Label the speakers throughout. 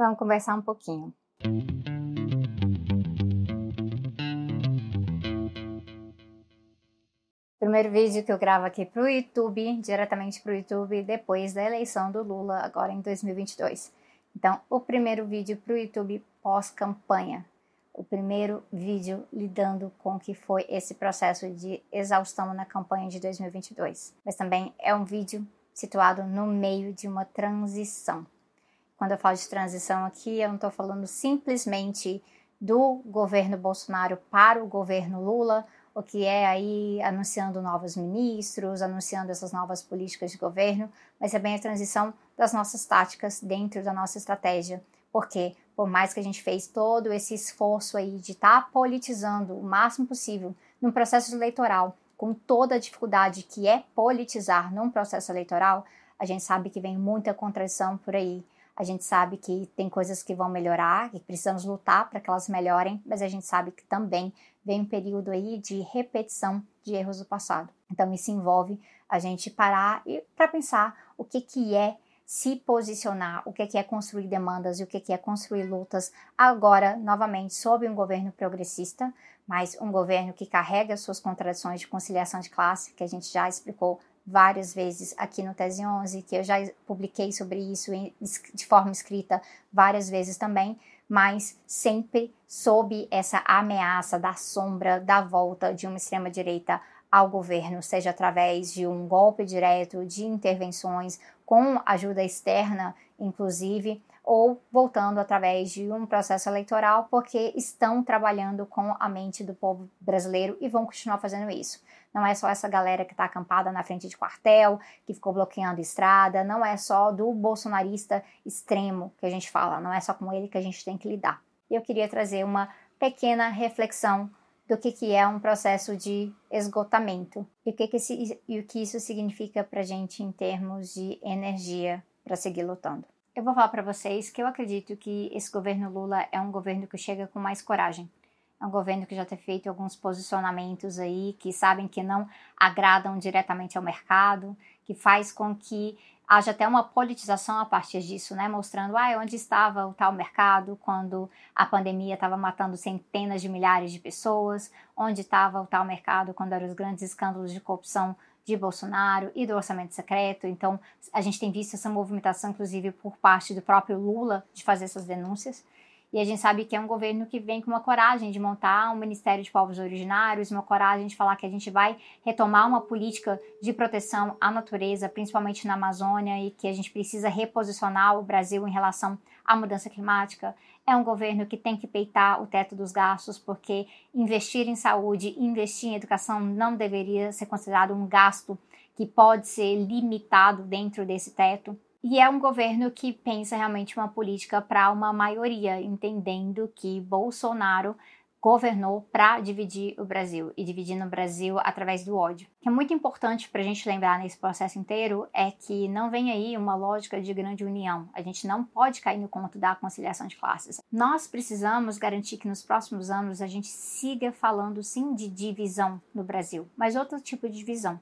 Speaker 1: Vamos conversar um pouquinho. Primeiro vídeo que eu gravo aqui para o YouTube, diretamente para o YouTube, depois da eleição do Lula, agora em 2022. Então, o primeiro vídeo para o YouTube pós-campanha. O primeiro vídeo lidando com o que foi esse processo de exaustão na campanha de 2022. Mas também é um vídeo situado no meio de uma transição. Quando eu falo de transição aqui, eu não estou falando simplesmente do governo Bolsonaro para o governo Lula, o que é aí anunciando novos ministros, anunciando essas novas políticas de governo, mas é bem a transição das nossas táticas dentro da nossa estratégia. Porque, por mais que a gente fez todo esse esforço aí de estar tá politizando o máximo possível num processo eleitoral, com toda a dificuldade que é politizar num processo eleitoral, a gente sabe que vem muita contradição por aí. A gente sabe que tem coisas que vão melhorar, que precisamos lutar para que elas melhorem, mas a gente sabe que também vem um período aí de repetição de erros do passado. Então isso envolve a gente parar e para pensar o que que é se posicionar, o que que é construir demandas e o que que é construir lutas agora novamente sob um governo progressista, mas um governo que carrega suas contradições de conciliação de classe, que a gente já explicou várias vezes aqui no Tese 11, que eu já publiquei sobre isso de forma escrita várias vezes também, mas sempre sob essa ameaça da sombra da volta de uma extrema-direita ao governo, seja através de um golpe direto, de intervenções com ajuda externa, inclusive, ou voltando através de um processo eleitoral, porque estão trabalhando com a mente do povo brasileiro e vão continuar fazendo isso. Não é só essa galera que está acampada na frente de quartel, que ficou bloqueando estrada, não é só do bolsonarista extremo que a gente fala, não é só com ele que a gente tem que lidar. Eu queria trazer uma pequena reflexão do que, que é um processo de esgotamento e o que, que, esse, e o que isso significa para a gente em termos de energia para seguir lutando. Eu vou falar para vocês que eu acredito que esse governo Lula é um governo que chega com mais coragem. É um governo que já tem feito alguns posicionamentos aí que sabem que não agradam diretamente ao mercado, que faz com que haja até uma politização a partir disso, né? Mostrando ah, onde estava o tal mercado quando a pandemia estava matando centenas de milhares de pessoas, onde estava o tal mercado quando eram os grandes escândalos de corrupção de Bolsonaro e do orçamento secreto. Então, a gente tem visto essa movimentação, inclusive, por parte do próprio Lula, de fazer essas denúncias. E a gente sabe que é um governo que vem com uma coragem de montar um Ministério de Povos Originários, uma coragem de falar que a gente vai retomar uma política de proteção à natureza, principalmente na Amazônia, e que a gente precisa reposicionar o Brasil em relação à mudança climática. É um governo que tem que peitar o teto dos gastos, porque investir em saúde, investir em educação não deveria ser considerado um gasto que pode ser limitado dentro desse teto. E é um governo que pensa realmente uma política para uma maioria, entendendo que Bolsonaro governou para dividir o Brasil e dividindo o Brasil através do ódio. O que é muito importante para a gente lembrar nesse processo inteiro é que não vem aí uma lógica de grande união. A gente não pode cair no conto da conciliação de classes. Nós precisamos garantir que nos próximos anos a gente siga falando sim de divisão no Brasil, mas outro tipo de divisão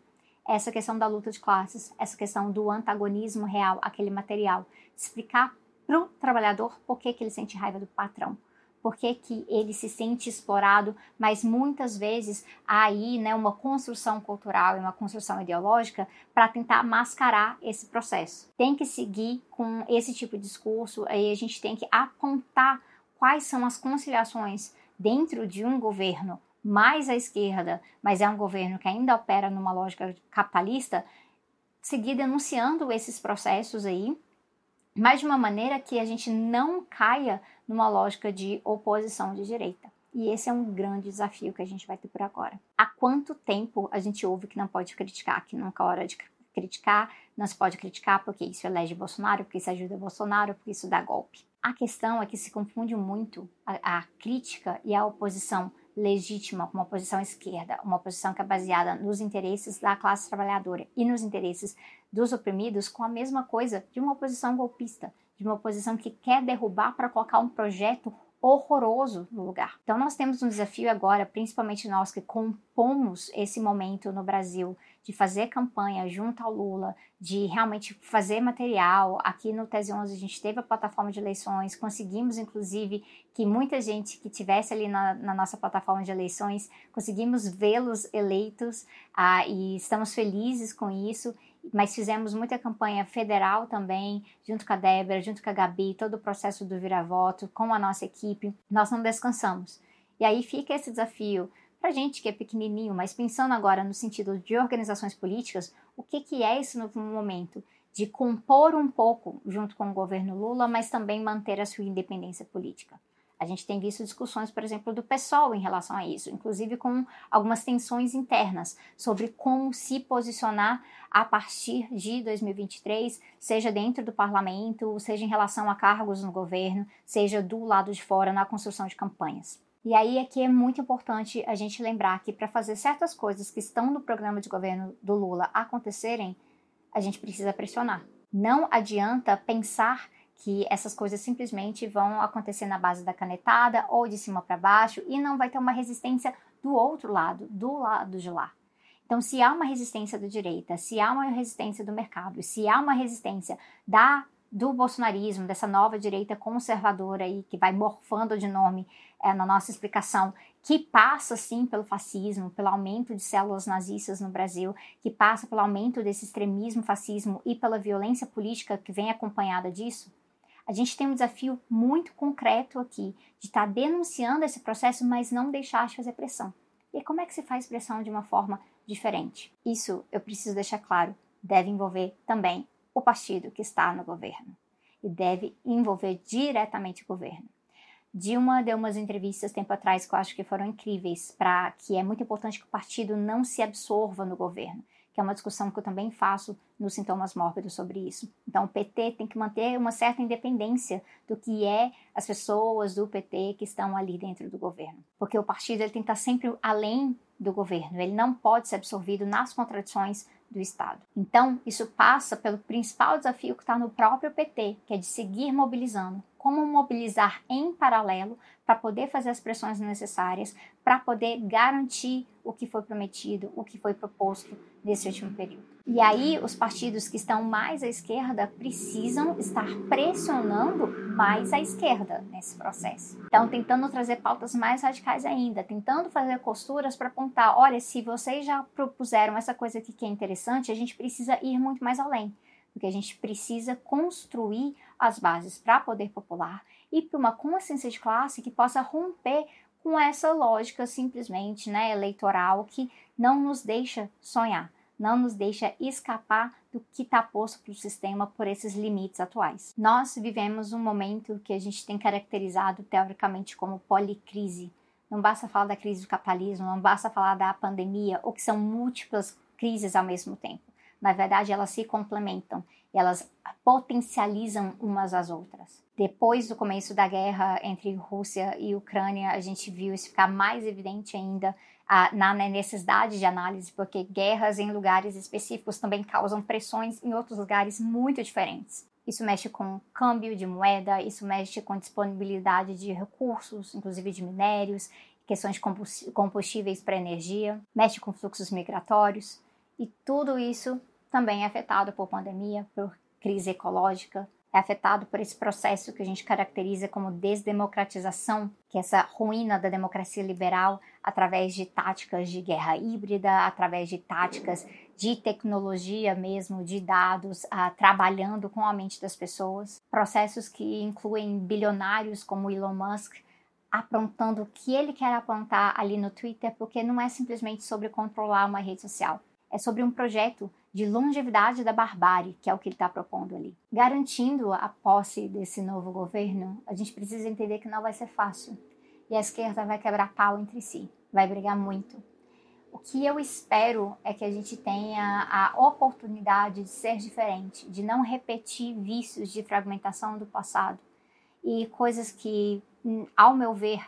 Speaker 1: essa questão da luta de classes, essa questão do antagonismo real aquele material, explicar para o trabalhador por que, que ele sente raiva do patrão, por que, que ele se sente explorado, mas muitas vezes há aí né, uma construção cultural e uma construção ideológica para tentar mascarar esse processo. Tem que seguir com esse tipo de discurso, aí a gente tem que apontar quais são as conciliações dentro de um governo mais à esquerda, mas é um governo que ainda opera numa lógica capitalista, seguir denunciando esses processos aí, mas de uma maneira que a gente não caia numa lógica de oposição de direita. E esse é um grande desafio que a gente vai ter por agora. Há quanto tempo a gente ouve que não pode criticar, que nunca é hora de criticar, não se pode criticar porque isso elege Bolsonaro, porque isso ajuda Bolsonaro, porque isso dá golpe. A questão é que se confunde muito a, a crítica e a oposição legítima, uma oposição esquerda, uma oposição que é baseada nos interesses da classe trabalhadora e nos interesses dos oprimidos, com a mesma coisa de uma oposição golpista, de uma oposição que quer derrubar para colocar um projeto horroroso no lugar. Então nós temos um desafio agora, principalmente nós que compomos esse momento no Brasil de fazer campanha junto ao Lula, de realmente fazer material. Aqui no Tese 11 a gente teve a plataforma de eleições, conseguimos inclusive que muita gente que tivesse ali na, na nossa plataforma de eleições, conseguimos vê-los eleitos ah, e estamos felizes com isso mas fizemos muita campanha federal também, junto com a Débora, junto com a Gabi, todo o processo do vira-voto, com a nossa equipe. Nós não descansamos. E aí fica esse desafio para gente que é pequenininho, mas pensando agora no sentido de organizações políticas, o que, que é esse novo momento? De compor um pouco junto com o governo Lula, mas também manter a sua independência política. A gente tem visto discussões, por exemplo, do PSOL em relação a isso, inclusive com algumas tensões internas sobre como se posicionar a partir de 2023, seja dentro do parlamento, seja em relação a cargos no governo, seja do lado de fora na construção de campanhas. E aí aqui é muito importante a gente lembrar que para fazer certas coisas que estão no programa de governo do Lula acontecerem, a gente precisa pressionar. Não adianta pensar que essas coisas simplesmente vão acontecer na base da canetada ou de cima para baixo e não vai ter uma resistência do outro lado, do lado de lá. Então, se há uma resistência da direita, se há uma resistência do mercado, se há uma resistência da do bolsonarismo, dessa nova direita conservadora aí que vai morfando de nome é, na nossa explicação, que passa sim pelo fascismo, pelo aumento de células nazistas no Brasil, que passa pelo aumento desse extremismo fascismo e pela violência política que vem acompanhada disso, a gente tem um desafio muito concreto aqui de estar tá denunciando esse processo, mas não deixar de fazer pressão. E como é que se faz pressão de uma forma diferente? Isso eu preciso deixar claro, deve envolver também o partido que está no governo e deve envolver diretamente o governo. Dilma deu umas entrevistas tempo atrás que eu acho que foram incríveis, para que é muito importante que o partido não se absorva no governo que é uma discussão que eu também faço nos sintomas mórbidos sobre isso. Então, o PT tem que manter uma certa independência do que é as pessoas do PT que estão ali dentro do governo, porque o partido ele tem que estar sempre além do governo, ele não pode ser absorvido nas contradições do Estado. Então, isso passa pelo principal desafio que está no próprio PT, que é de seguir mobilizando. Como mobilizar em paralelo para poder fazer as pressões necessárias, para poder garantir o que foi prometido, o que foi proposto nesse último período. E aí, os partidos que estão mais à esquerda precisam estar pressionando mais a esquerda nesse processo. Então, tentando trazer pautas mais radicais ainda, tentando fazer costuras para apontar: olha, se vocês já propuseram essa coisa aqui que é interessante, a gente precisa ir muito mais além. Porque a gente precisa construir as bases para poder popular e para uma consciência de classe que possa romper com essa lógica simplesmente né, eleitoral que não nos deixa sonhar, não nos deixa escapar do que está posto para o sistema por esses limites atuais. Nós vivemos um momento que a gente tem caracterizado teoricamente como policrise. Não basta falar da crise do capitalismo, não basta falar da pandemia, ou que são múltiplas crises ao mesmo tempo. Na verdade, elas se complementam, elas potencializam umas às outras. Depois do começo da guerra entre Rússia e Ucrânia, a gente viu isso ficar mais evidente ainda na necessidade de análise, porque guerras em lugares específicos também causam pressões em outros lugares muito diferentes. Isso mexe com câmbio de moeda, isso mexe com disponibilidade de recursos, inclusive de minérios, questões de combustíveis para energia, mexe com fluxos migratórios. E tudo isso também é afetado por pandemia, por crise ecológica, é afetado por esse processo que a gente caracteriza como desdemocratização, que é essa ruína da democracia liberal através de táticas de guerra híbrida, através de táticas de tecnologia mesmo, de dados, uh, trabalhando com a mente das pessoas. Processos que incluem bilionários como Elon Musk, aprontando o que ele quer apontar ali no Twitter, porque não é simplesmente sobre controlar uma rede social é sobre um projeto de longevidade da barbárie, que é o que ele está propondo ali. Garantindo a posse desse novo governo, a gente precisa entender que não vai ser fácil. E a esquerda vai quebrar pau entre si, vai brigar muito. O que eu espero é que a gente tenha a oportunidade de ser diferente, de não repetir vícios de fragmentação do passado e coisas que, ao meu ver,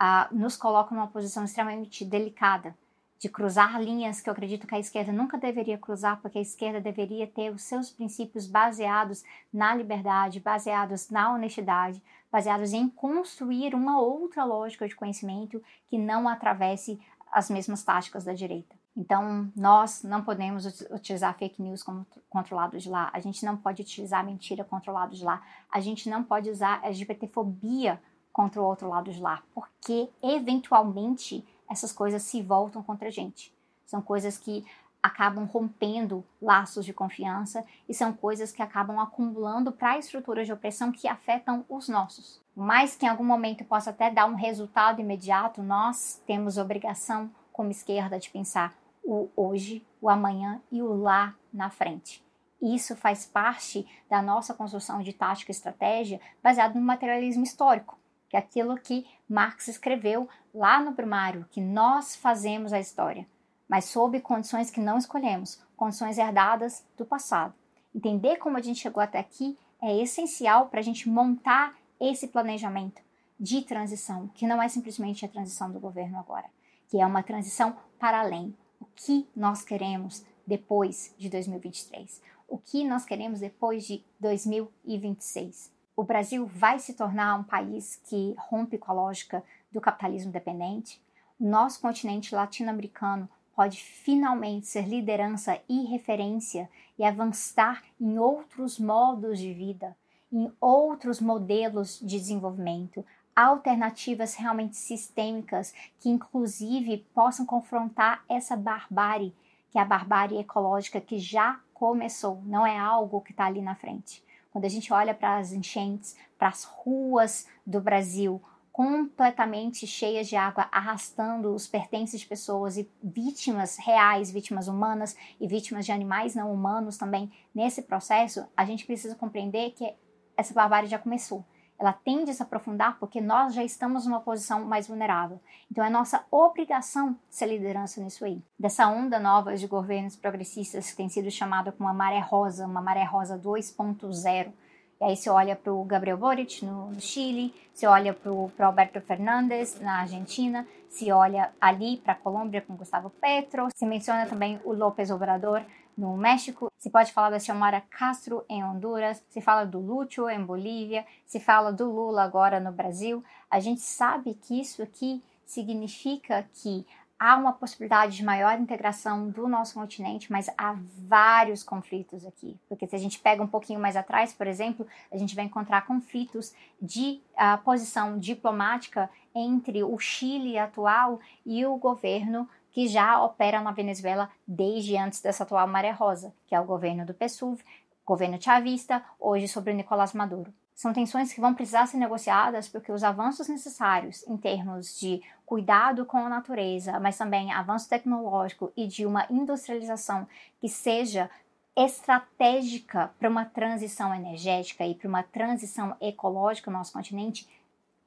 Speaker 1: uh, nos colocam numa posição extremamente delicada de cruzar linhas que eu acredito que a esquerda nunca deveria cruzar, porque a esquerda deveria ter os seus princípios baseados na liberdade, baseados na honestidade, baseados em construir uma outra lógica de conhecimento que não atravesse as mesmas táticas da direita. Então, nós não podemos utilizar fake news como controlado de lá, a gente não pode utilizar mentira controlado de lá, a gente não pode usar LGBTfobia contra o outro lado de lá, porque eventualmente essas coisas se voltam contra a gente. São coisas que acabam rompendo laços de confiança e são coisas que acabam acumulando para estruturas de opressão que afetam os nossos. Mais que em algum momento possa até dar um resultado imediato, nós temos obrigação como esquerda de pensar o hoje, o amanhã e o lá na frente. Isso faz parte da nossa construção de tática e estratégia baseado no materialismo histórico, que é aquilo que Marx escreveu lá no primário, que nós fazemos a história mas sob condições que não escolhemos, condições herdadas do passado. Entender como a gente chegou até aqui é essencial para a gente montar esse planejamento de transição, que não é simplesmente a transição do governo agora, que é uma transição para além. O que nós queremos depois de 2023? O que nós queremos depois de 2026? O Brasil vai se tornar um país que rompe com a lógica do capitalismo dependente? Nosso continente latino-americano pode finalmente ser liderança e referência e avançar em outros modos de vida, em outros modelos de desenvolvimento, alternativas realmente sistêmicas que, inclusive, possam confrontar essa barbárie, que é a barbárie ecológica que já começou, não é algo que está ali na frente. Quando a gente olha para as enchentes, para as ruas do Brasil, completamente cheias de água, arrastando os pertences de pessoas e vítimas reais, vítimas humanas e vítimas de animais não humanos também nesse processo, a gente precisa compreender que essa barbárie já começou. Ela tende a se aprofundar porque nós já estamos numa posição mais vulnerável. Então é nossa obrigação ser liderança nisso aí. Dessa onda nova de governos progressistas que tem sido chamada como uma maré rosa, uma maré rosa 2.0, e aí você olha para o Gabriel Boric no, no Chile, se olha para o Alberto Fernandes na Argentina, se olha ali para a Colômbia com Gustavo Petro, se menciona também o López Obrador no México, se pode falar da Xiomara Castro em Honduras, se fala do Lúcio em Bolívia, se fala do Lula agora no Brasil. A gente sabe que isso aqui significa que há uma possibilidade de maior integração do nosso continente, mas há vários conflitos aqui. Porque se a gente pega um pouquinho mais atrás, por exemplo, a gente vai encontrar conflitos de uh, posição diplomática entre o Chile atual e o governo que já opera na Venezuela desde antes dessa atual maré rosa, que é o governo do PSUV, governo chavista, hoje sobre o Nicolás Maduro. São tensões que vão precisar ser negociadas porque os avanços necessários em termos de cuidado com a natureza, mas também avanço tecnológico e de uma industrialização que seja estratégica para uma transição energética e para uma transição ecológica no nosso continente,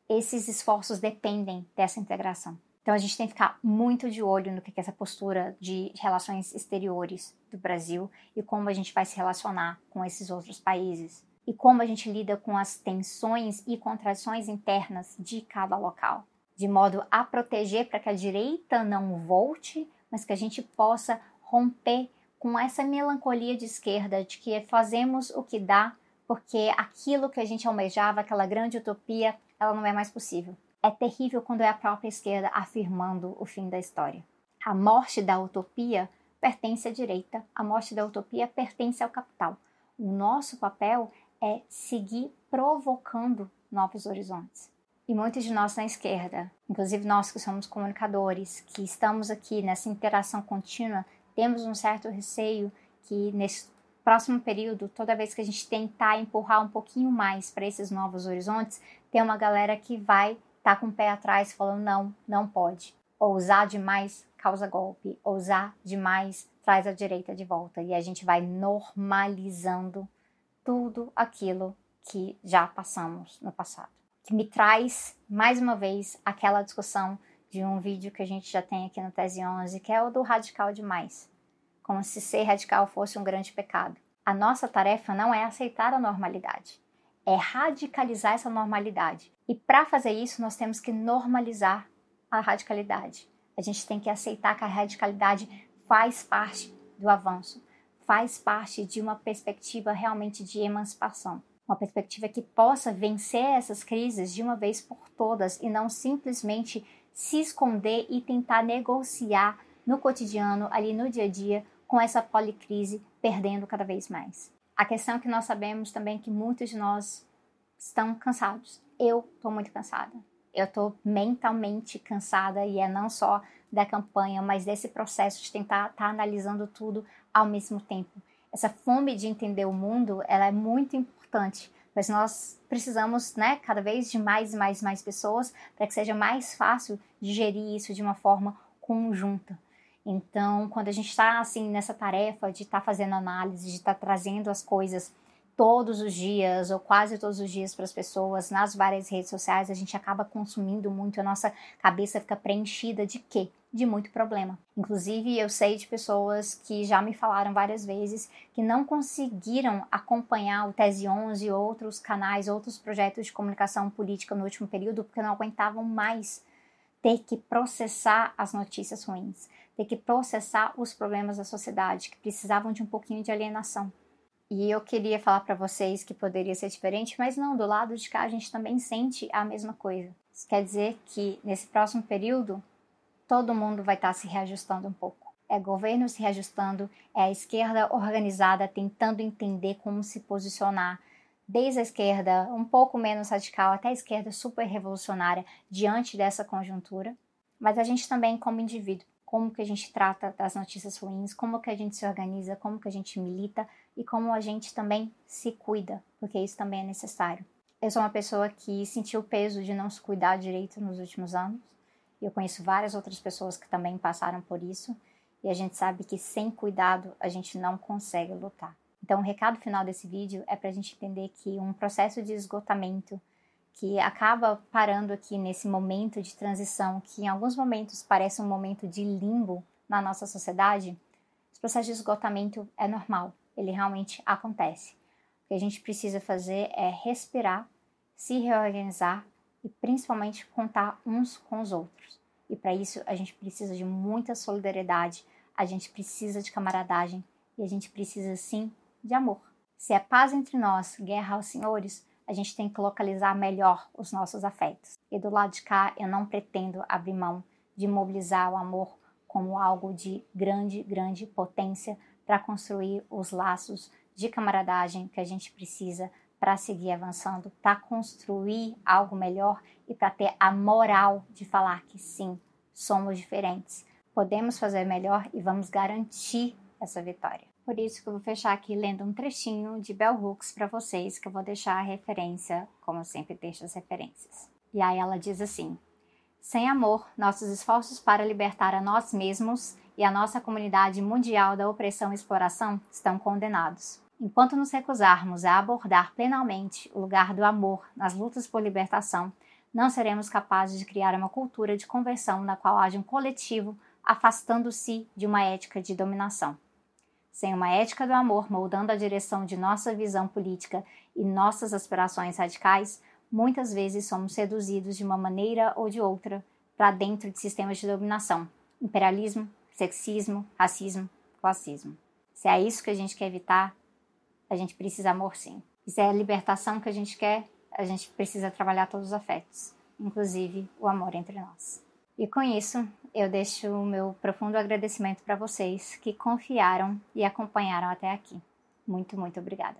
Speaker 1: esses esforços dependem dessa integração. Então a gente tem que ficar muito de olho no que é essa postura de relações exteriores do Brasil e como a gente vai se relacionar com esses outros países e como a gente lida com as tensões e contradições internas de cada local, de modo a proteger para que a direita não volte, mas que a gente possa romper com essa melancolia de esquerda de que fazemos o que dá porque aquilo que a gente almejava, aquela grande utopia, ela não é mais possível. É terrível quando é a própria esquerda afirmando o fim da história. A morte da utopia pertence à direita, a morte da utopia pertence ao capital. O nosso papel é seguir provocando novos horizontes. E muitos de nós na esquerda, inclusive nós que somos comunicadores, que estamos aqui nessa interação contínua, temos um certo receio que nesse próximo período, toda vez que a gente tentar empurrar um pouquinho mais para esses novos horizontes, tem uma galera que vai tá com o pé atrás falando não, não pode. Ousar demais causa golpe, ousar demais traz a direita de volta e a gente vai normalizando tudo aquilo que já passamos no passado. Que me traz, mais uma vez, aquela discussão de um vídeo que a gente já tem aqui no Tese 11, que é o do radical demais. Como se ser radical fosse um grande pecado. A nossa tarefa não é aceitar a normalidade, é radicalizar essa normalidade. E para fazer isso, nós temos que normalizar a radicalidade. A gente tem que aceitar que a radicalidade faz parte do avanço faz parte de uma perspectiva realmente de emancipação. Uma perspectiva que possa vencer essas crises de uma vez por todas e não simplesmente se esconder e tentar negociar no cotidiano, ali no dia a dia, com essa policrise perdendo cada vez mais. A questão é que nós sabemos também que muitos de nós estão cansados. Eu estou muito cansada. Eu estou mentalmente cansada e é não só da campanha, mas desse processo de tentar estar tá analisando tudo ao mesmo tempo. Essa fome de entender o mundo, ela é muito importante, mas nós precisamos, né, cada vez de mais e mais e mais pessoas para que seja mais fácil digerir isso de uma forma conjunta. Então, quando a gente está assim nessa tarefa de estar tá fazendo análise, de estar tá trazendo as coisas todos os dias ou quase todos os dias para as pessoas nas várias redes sociais, a gente acaba consumindo muito, a nossa cabeça fica preenchida de quê? De muito problema. Inclusive, eu sei de pessoas que já me falaram várias vezes que não conseguiram acompanhar o Tese 11 e outros canais, outros projetos de comunicação política no último período porque não aguentavam mais ter que processar as notícias ruins, ter que processar os problemas da sociedade, que precisavam de um pouquinho de alienação. E eu queria falar para vocês que poderia ser diferente, mas não, do lado de cá a gente também sente a mesma coisa. Isso quer dizer que nesse próximo período todo mundo vai estar se reajustando um pouco. É governo se reajustando, é a esquerda organizada tentando entender como se posicionar, desde a esquerda um pouco menos radical até a esquerda super revolucionária diante dessa conjuntura, mas a gente também como indivíduo como que a gente trata das notícias ruins, como que a gente se organiza, como que a gente milita e como a gente também se cuida, porque isso também é necessário. Eu sou uma pessoa que sentiu o peso de não se cuidar direito nos últimos anos. Eu conheço várias outras pessoas que também passaram por isso. E a gente sabe que sem cuidado a gente não consegue lutar. Então, o recado final desse vídeo é para a gente entender que um processo de esgotamento que acaba parando aqui nesse momento de transição, que em alguns momentos parece um momento de limbo na nossa sociedade, esse processo de esgotamento é normal, ele realmente acontece. O que a gente precisa fazer é respirar, se reorganizar e principalmente contar uns com os outros. E para isso a gente precisa de muita solidariedade, a gente precisa de camaradagem e a gente precisa sim de amor. Se é paz entre nós, guerra aos senhores, a gente tem que localizar melhor os nossos afetos. E do lado de cá, eu não pretendo abrir mão de mobilizar o amor como algo de grande, grande potência para construir os laços de camaradagem que a gente precisa para seguir avançando, para construir algo melhor e para ter a moral de falar que sim, somos diferentes, podemos fazer melhor e vamos garantir essa vitória. Por isso que eu vou fechar aqui lendo um trechinho de Bell Hooks para vocês, que eu vou deixar a referência, como eu sempre deixo as referências. E aí ela diz assim: Sem amor, nossos esforços para libertar a nós mesmos e a nossa comunidade mundial da opressão e exploração estão condenados. Enquanto nos recusarmos a abordar plenamente o lugar do amor nas lutas por libertação, não seremos capazes de criar uma cultura de conversão na qual haja um coletivo afastando-se de uma ética de dominação. Sem uma ética do amor moldando a direção de nossa visão política e nossas aspirações radicais, muitas vezes somos seduzidos de uma maneira ou de outra para dentro de sistemas de dominação, imperialismo, sexismo, racismo, classismo. Se é isso que a gente quer evitar, a gente precisa amor sim. Se é a libertação que a gente quer, a gente precisa trabalhar todos os afetos, inclusive o amor entre nós. E com isso, eu deixo o meu profundo agradecimento para vocês que confiaram e acompanharam até aqui. Muito, muito obrigada.